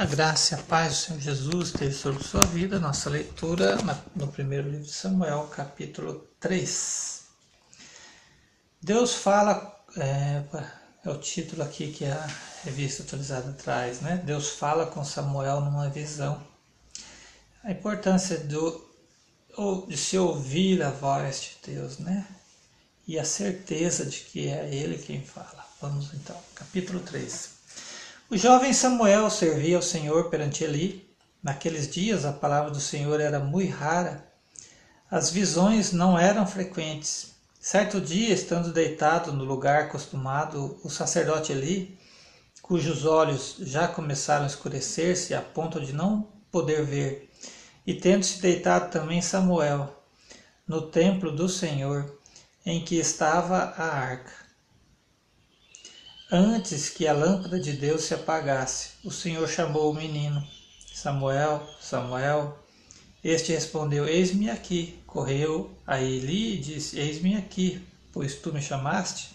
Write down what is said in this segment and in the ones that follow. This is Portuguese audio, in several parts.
A graça e a paz do Senhor Jesus esteja sobre sua vida. Nossa leitura no primeiro livro de Samuel, capítulo 3. Deus fala, é, é o título aqui que a revista atualizada traz, né? Deus fala com Samuel numa visão. A importância do, de se ouvir a voz de Deus, né? E a certeza de que é Ele quem fala. Vamos então, capítulo 3. O jovem Samuel servia ao Senhor perante Eli. Naqueles dias a palavra do Senhor era muito rara. As visões não eram frequentes. Certo dia, estando deitado no lugar acostumado, o sacerdote Eli, cujos olhos já começaram a escurecer-se a ponto de não poder ver, e tendo-se deitado também Samuel, no templo do Senhor, em que estava a arca. Antes que a lâmpada de Deus se apagasse, o Senhor chamou o menino. Samuel, Samuel. Este respondeu: Eis-me aqui. Correu a Eli e disse: Eis-me aqui, pois tu me chamaste.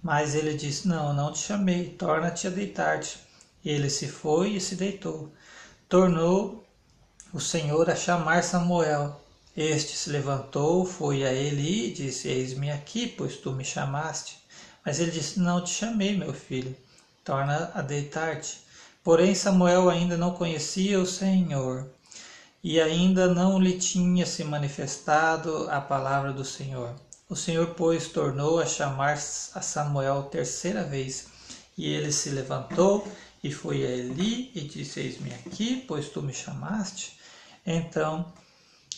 Mas ele disse: Não, não te chamei, torna-te a deitar-te. Ele se foi e se deitou. Tornou o Senhor a chamar Samuel. Este se levantou, foi a Eli e disse: Eis-me aqui, pois tu me chamaste. Mas ele disse: Não te chamei, meu filho, torna a deitar-te. Porém, Samuel ainda não conhecia o Senhor e ainda não lhe tinha se manifestado a palavra do Senhor. O Senhor, pois, tornou a chamar a Samuel terceira vez. E ele se levantou e foi a Eli e disse: Eis-me aqui, pois tu me chamaste. Então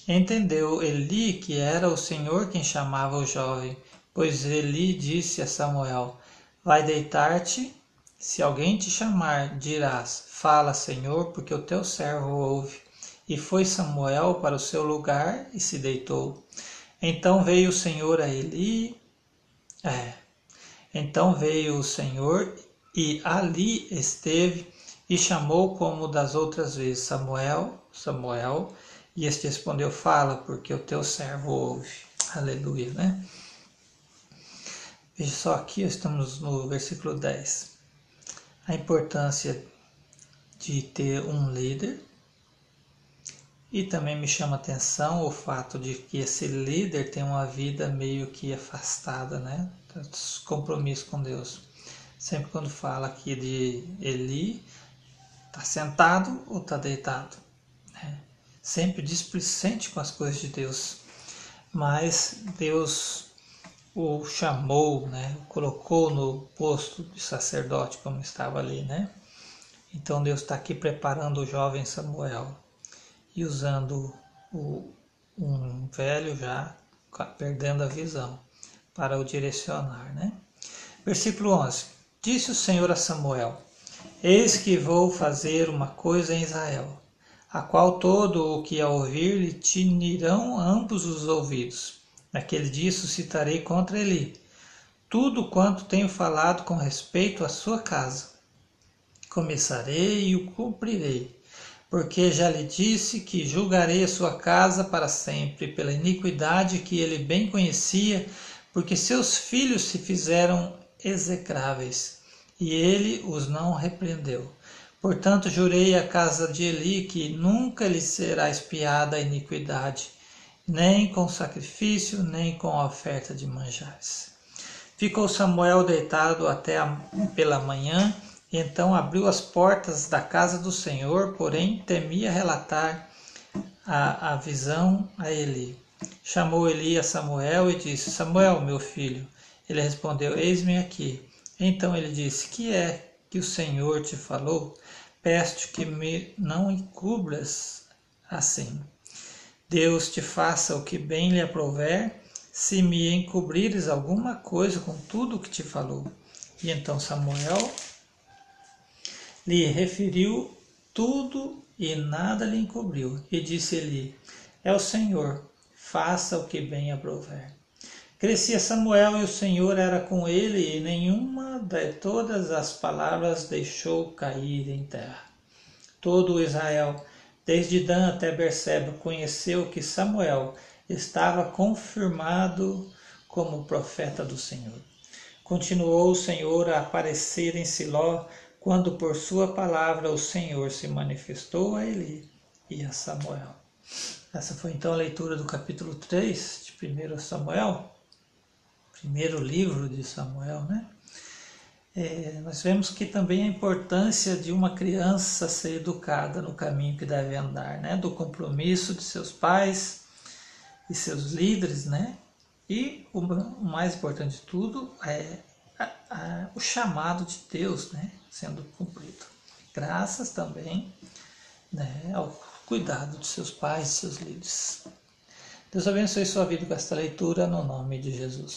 entendeu Eli que era o Senhor quem chamava o jovem. Pois Eli disse a Samuel: Vai deitar-te, se alguém te chamar, dirás: Fala, Senhor, porque o teu servo ouve. E foi Samuel para o seu lugar e se deitou. Então veio o Senhor a Eli. É. Então veio o Senhor e ali esteve e chamou como das outras vezes Samuel, Samuel, e este respondeu: Fala, porque o teu servo ouve. Aleluia, né? Veja só aqui, estamos no versículo 10. A importância de ter um líder. E também me chama atenção o fato de que esse líder tem uma vida meio que afastada, né? Compromisso com Deus. Sempre quando fala aqui de Eli, está sentado ou está deitado. Né? Sempre displicente com as coisas de Deus. Mas Deus o chamou, né, colocou no posto de sacerdote, como estava ali, né? Então Deus está aqui preparando o jovem Samuel e usando o, um velho já perdendo a visão para o direcionar, né? Versículo 11: Disse o Senhor a Samuel: Eis que vou fazer uma coisa em Israel, a qual todo o que a ouvir lhe tinirão ambos os ouvidos Naquele dia suscitarei contra ele tudo quanto tenho falado com respeito à sua casa. Começarei e o cumprirei, porque já lhe disse que julgarei a sua casa para sempre pela iniquidade que ele bem conhecia, porque seus filhos se fizeram execráveis, e ele os não repreendeu. Portanto, jurei à casa de Eli que nunca lhe será espiada a iniquidade, nem com sacrifício, nem com oferta de manjares. Ficou Samuel deitado até a, pela manhã, então abriu as portas da casa do Senhor, porém temia relatar a, a visão a Eli. Chamou Eli a Samuel e disse: Samuel, meu filho. Ele respondeu: Eis-me aqui. Então ele disse: Que é que o Senhor te falou? Peço-te que me não encubras assim. Deus te faça o que bem lhe aprouver, se me encobrires alguma coisa com tudo o que te falou. E então Samuel lhe referiu tudo e nada lhe encobriu. E disse-lhe: É o Senhor, faça o que bem aprouver. Crescia Samuel e o Senhor era com ele, e nenhuma de todas as palavras deixou cair em terra. Todo Israel Desde Dan até Berseba conheceu que Samuel estava confirmado como profeta do Senhor. Continuou o Senhor a aparecer em Siló quando por sua palavra o Senhor se manifestou a Eli e a Samuel. Essa foi então a leitura do capítulo 3 de 1 Samuel, primeiro livro de Samuel, né? É, nós vemos que também a importância de uma criança ser educada no caminho que deve andar, né? Do compromisso de seus pais e seus líderes, né? E o mais importante de tudo é a, a, o chamado de Deus, né? Sendo cumprido. Graças também né, ao cuidado de seus pais e seus líderes. Deus abençoe sua vida com esta leitura no nome de Jesus.